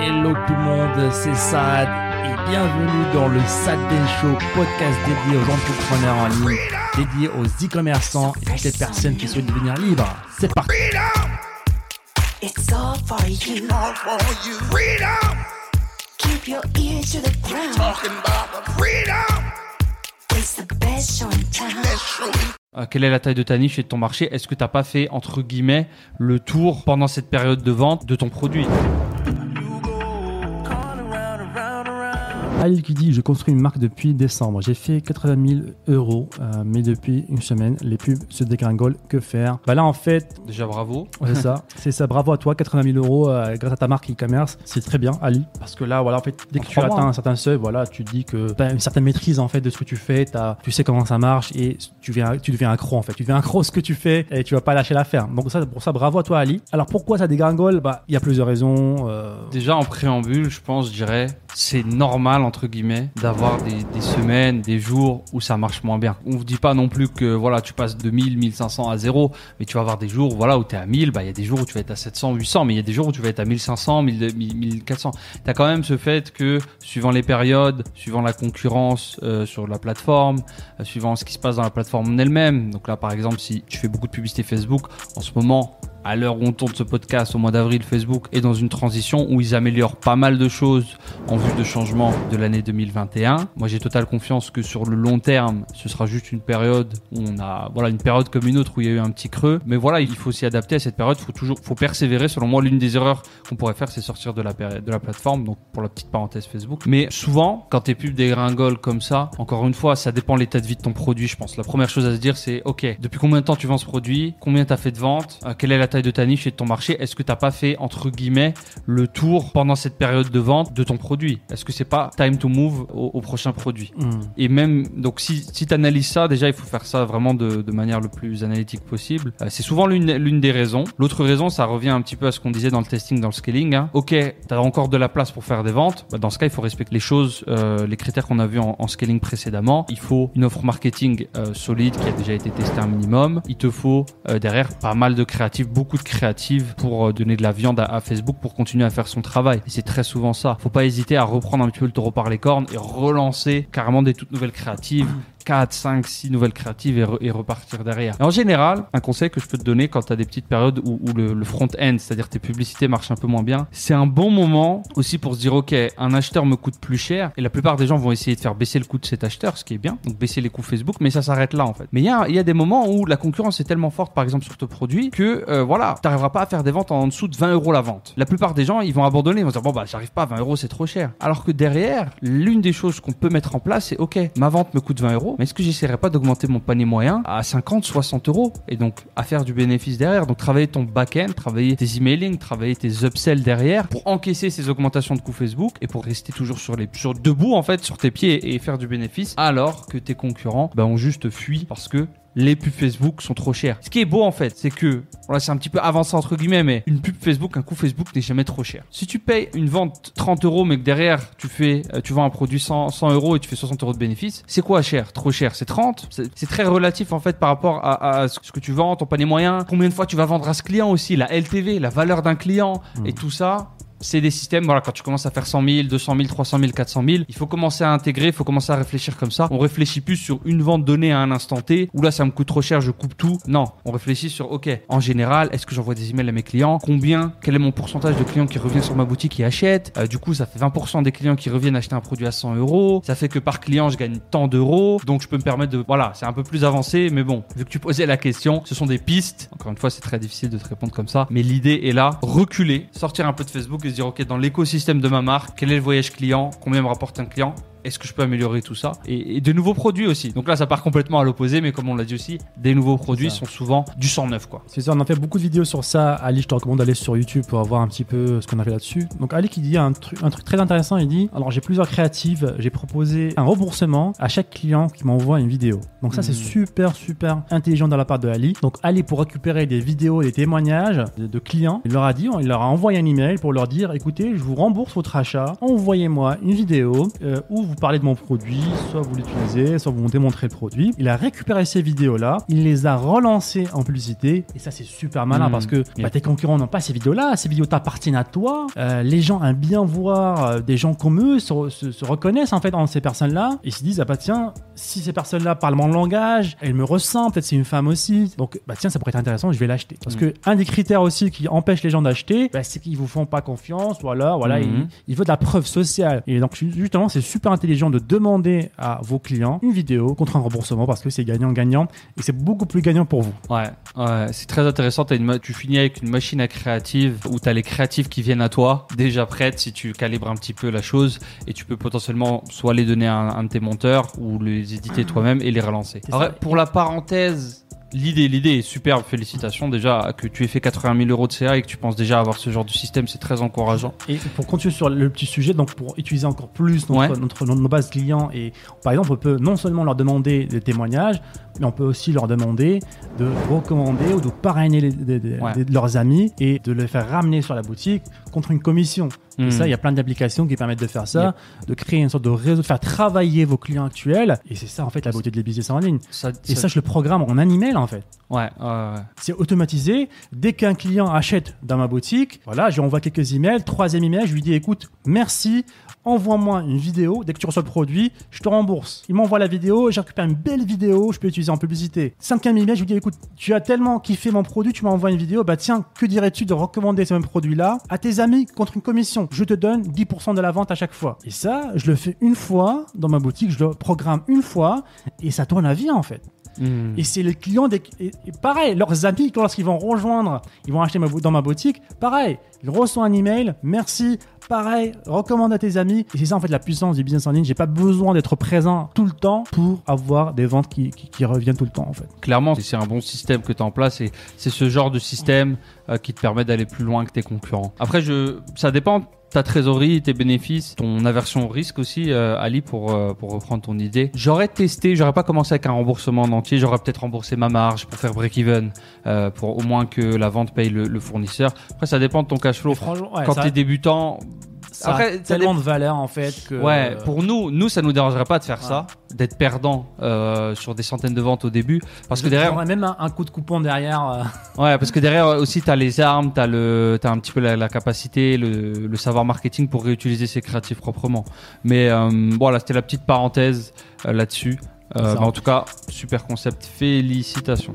Hello tout le monde, c'est Sad et bienvenue dans le Sad Show, podcast dédié aux entrepreneurs en ligne, dédié aux e-commerçants et toutes les personnes qui souhaitent devenir libres. C'est parti. It's all for you. all for you. Freedom, Keep your ear to the ground. talking about the freedom. It's the best show in town. Let's show you. Euh, quelle est la taille de ta niche et de ton marché? Est-ce que tu n'as pas fait, entre guillemets, le tour pendant cette période de vente de ton produit? Ali qui dit je construis une marque depuis décembre. J'ai fait 80 000 euros, euh, mais depuis une semaine, les pubs se dégringolent. Que faire? Bah là en fait, Déjà bravo. c'est ça, c'est ça. Bravo à toi, 80 000 euros euh, grâce à ta marque e-commerce, c'est très bien, Ali, parce que là voilà en fait dès que tu atteins mois. un certain seuil, voilà, tu dis que tu as une certaine maîtrise en fait de ce que tu fais, tu sais comment ça marche et tu viens, tu deviens accro en fait. Tu deviens accro à ce que tu fais et tu vas pas lâcher l'affaire. Donc ça, pour ça, bravo à toi, Ali. Alors pourquoi ça dégringole? Bah il y a plusieurs raisons. euh, Déjà en préambule, je pense, je dirais, c'est normal entre guillemets d'avoir des, semaines, des jours où ça marche moins bien. On vous dit pas non plus que voilà, tu passes de 1000, 1500 à 0, mais tu vas avoir des jours voilà où tu es à 1000, bah il y a des jours où tu vas être à 700, 800, mais il y a des jours où tu vas être à 1500, 1000, 1400. Tu as quand même ce fait que suivant les périodes, suivant la concurrence euh, sur la plateforme, euh, suivant ce qui se passe dans la plateforme en elle-même. Donc là par exemple, si tu fais beaucoup de publicité Facebook en ce moment à l'heure où on tourne ce podcast, au mois d'avril, Facebook est dans une transition où ils améliorent pas mal de choses en vue de changement de l'année 2021. Moi, j'ai totale confiance que sur le long terme, ce sera juste une période où on a, voilà, une période comme une autre où il y a eu un petit creux. Mais voilà, il faut s'y adapter à cette période. Faut toujours, faut persévérer. Selon moi, l'une des erreurs qu'on pourrait faire, c'est sortir de la de la plateforme. Donc, pour la petite parenthèse Facebook. Mais souvent, quand tes pubs dégringolent comme ça, encore une fois, ça dépend l'état de vie de ton produit, je pense. La première chose à se dire, c'est, OK, depuis combien de temps tu vends ce produit? Combien t'as fait de ventes? Euh, quelle est la taille de ta niche et de ton marché? Est-ce que t'as pas fait, entre guillemets, le tour pendant cette période de vente de ton produit? Est-ce que c'est pas time to move au, au prochain produit? Hmm. Et même, donc si, si tu analyses ça, déjà il faut faire ça vraiment de, de manière le plus analytique possible. Euh, c'est souvent l'une l'une des raisons. L'autre raison, ça revient un petit peu à ce qu'on disait dans le testing, dans le scaling. hein. Ok, tu as encore de la place pour faire des ventes. Bah, dans ce cas, il faut respecter les choses, euh, les critères qu'on a vus en, en scaling précédemment. Il faut une offre marketing euh, solide qui a déjà été testée un minimum. Il te faut derrière pas mal de créatifs, beaucoup de créatives pour euh, donner de la viande à, à Facebook pour continuer à faire son travail. Et c'est très souvent ça. Faut pas hésiter à reprendre un petit peu le taureau par les cornes et relancer carrément des toutes nouvelles créatives. 4, 5, 6 nouvelles créatives et, re- et repartir derrière. En général, un conseil que je peux te donner quand tu as des petites périodes où, le, front-end, c'est-à-dire tes publicités marchent un peu moins bien, c'est un bon moment aussi pour se dire, OK, un acheteur me coûte plus cher et la plupart des gens vont essayer de faire baisser le coût de cet acheteur, ce qui est bien, donc baisser les coûts Facebook, mais ça s'arrête là en fait. Mais il y a, des moments où la concurrence est tellement forte, par exemple sur ton produit, que euh, voilà, tu n'arriveras pas à faire des ventes en dessous de 20 euros la vente. La plupart des gens, ils vont abandonner, ils vont dire, bon, bah, j'arrive pas à 20 euros, c'est trop cher. Alors que derrière, l'une des choses qu'on peut mettre en place, c'est, OK, ma vente me coûte 20 euros, mais est-ce que j'essaierai pas d'augmenter mon panier moyen à 50, 60 euros et donc à faire du bénéfice derrière. Donc travailler ton back-end, travailler tes emailing, travailler tes upsells derrière pour encaisser ces augmentations de coûts Facebook et pour rester toujours sur les debout en fait sur tes pieds et faire du bénéfice alors que tes concurrents ben, ont juste fui parce que les pubs Facebook sont trop chères. Ce qui est beau en fait, c'est que, voilà, c'est un petit peu avancé entre guillemets, mais une pub Facebook, un coût Facebook n'est jamais trop cher. Si tu payes une vente 30 euros, mais que derrière tu fais, euh, tu vends un produit 100, 100 euros et tu fais 60 euros de bénéfice, c'est quoi cher? Trop cher, c'est 30 C'est très relatif en fait par rapport à, à ce que tu vends, ton panier moyen, combien de fois tu vas vendre à ce client aussi, la LTV, la valeur d'un client et tout ça c'est des systèmes, voilà, quand tu commences à faire 100 000, 200 000, 300 000, 400 000, il faut commencer à intégrer, il faut commencer à réfléchir comme ça. On réfléchit plus sur une vente donnée à un instant T, où là ça me coûte trop cher, je coupe tout. Non, on réfléchit sur, ok, en général, est-ce que j'envoie des emails à mes clients? Combien? Quel est mon pourcentage de clients qui reviennent sur ma boutique et achètent? Euh, Du coup, ça fait 20% des clients qui reviennent acheter un produit à 100 euros. Ça fait que par client, je gagne tant d'euros. Donc je peux me permettre de, voilà, c'est un peu plus avancé, mais bon, vu que tu posais la question, ce sont des pistes. Encore une fois, c'est très difficile de te répondre comme ça, mais l'idée est là, reculer, sortir un peu de Facebook et se dire, ok, dans l'écosystème de ma marque, quel est le voyage client, combien me rapporte un client, est-ce que je peux améliorer tout ça et, et de nouveaux produits aussi. Donc là, ça part complètement à l'opposé, mais comme on l'a dit aussi, des nouveaux produits sont souvent du sang neuf, quoi. C'est ça, on a fait beaucoup de vidéos sur ça. Ali, je te recommande d'aller sur YouTube pour voir un petit peu ce qu'on a fait là-dessus. Donc Ali qui dit un truc, un truc très intéressant, il dit, alors j'ai plusieurs créatives, j'ai proposé un remboursement à chaque client qui m'envoie une vidéo. Donc ça c'est super super intelligent de la part de Ali. Donc Ali pour récupérer des vidéos, des témoignages de, de clients, il leur a dit, il leur a envoyé un email pour leur dire, écoutez, je vous rembourse votre achat, envoyez-moi une vidéo euh, où vous parlez de mon produit, soit vous l'utilisez, soit vous me démontrez le produit. Il a récupéré ces vidéos-là, il les a relancées en publicité, et ça c'est super malin Mhm. parce que bah, tes concurrents n'ont pas ces vidéos-là, ces vidéos t'appartiennent à toi. Euh, les gens aiment bien voir euh, des gens comme eux se, se- se reconnaissent en fait en ces personnes-là et se disent ah bah tiens si ces personnes-là parlent mon langage, elles me ressemblent, peut-être c'est une femme aussi, donc bah tiens ça pourrait être intéressant, je vais l'acheter. Parce Mhm. que un des critères aussi qui empêche les gens d'acheter, bah, c'est qu'ils vous font pas confiance ou alors voilà Mhm. ils, il veut de la preuve sociale. Et donc, justement, c'est super intelligent de demander à vos clients une vidéo contre un remboursement parce que c'est gagnant-gagnant et c'est beaucoup plus gagnant pour vous. Ouais, ouais, c'est très intéressant. Une tu finis avec une machine à créative où tu as les créatifs qui viennent à toi, déjà prêtes si tu calibres un petit peu la chose et tu peux potentiellement soit les donner à un, un de tes monteurs ou les éditer toi-même et les relancer. Alors, pour la parenthèse, l'idée, l'idée est superbe. Félicitations déjà que tu aies fait 80 000 euros de CA et que tu penses déjà avoir ce genre de système, c'est très encourageant. Et pour continuer sur le petit sujet, donc pour utiliser encore plus notre, Ouais. notre- nos bases clients, et par exemple, on peut non seulement leur demander des témoignages, mais on peut aussi leur demander de recommander ou de parrainer les- Ouais. de leurs amis et de les faire ramener sur la boutique contre une commission. Et Hmm. ça, il y a plein d'applications qui permettent de faire ça, de créer une sorte de réseau, de faire travailler vos clients actuels. Et c'est ça, en fait, la beauté de les business en ligne. Ça, Et ça, je le programme en un email, en fait. ouais. C'est automatisé. Dès qu'un client achète dans ma boutique, voilà, je lui envoie quelques emails. Troisième email, je lui dis écoute, merci, envoie-moi une vidéo. Dès que tu reçois le produit, je te rembourse. Il m'envoie la vidéo, je récupère une belle vidéo, je peux l'utiliser en publicité. Cinquième email, je lui dis écoute, tu as tellement kiffé mon produit, tu m'envoies une vidéo, bah tiens, que dirais-tu de recommander ce même produit-là à tes amis contre une commission? Je te donne 10% de la vente à chaque fois. Et ça, je le fais une fois dans ma boutique, je le programme une fois et ça tourne à vie en fait. Hmm. Et c'est les clients des... et, pareil, leurs amis, lorsqu'ils vont rejoindre, ils vont acheter ma dans ma boutique, pareil, ils reçoivent un email, merci, pareil, recommande à tes amis. Et c'est ça en fait la puissance du business en ligne. J'ai pas besoin d'être présent tout le temps pour avoir des ventes qui, qui, qui reviennent tout le temps en fait. Clairement, c'est un bon système que tu as en place et c'est ce genre de système euh, qui te permet d'aller plus loin que tes concurrents. Après, je, ça dépend ta trésorerie, tes bénéfices, ton aversion au risque aussi, euh, Ali, pour, euh, pour reprendre ton idée. J'aurais testé, j'aurais pas commencé avec un remboursement en entier, j'aurais peut-être remboursé ma marge pour faire break-even, euh, pour au moins que la vente paye le, le fournisseur. Après, ça dépend de ton cash flow. franchement, ouais, Quand tu es débutant, ça après, a tellement de valeur en fait que. Ouais, euh, pour nous, nous, ça nous dérangerait pas de faire Ouais. ça, d'être perdant euh, sur des centaines de ventes au début, parce que derrière, même un, un coup de coupon derrière. euh, Ouais, parce que derrière euh, aussi, tu as les armes, tu as, le, t'as un petit peu la, la capacité, le, le savoir marketing pour réutiliser ses créatifs proprement. Mais euh, voilà, c'était la petite parenthèse euh, là-dessus. Euh, en tout cas, super concept. Félicitations.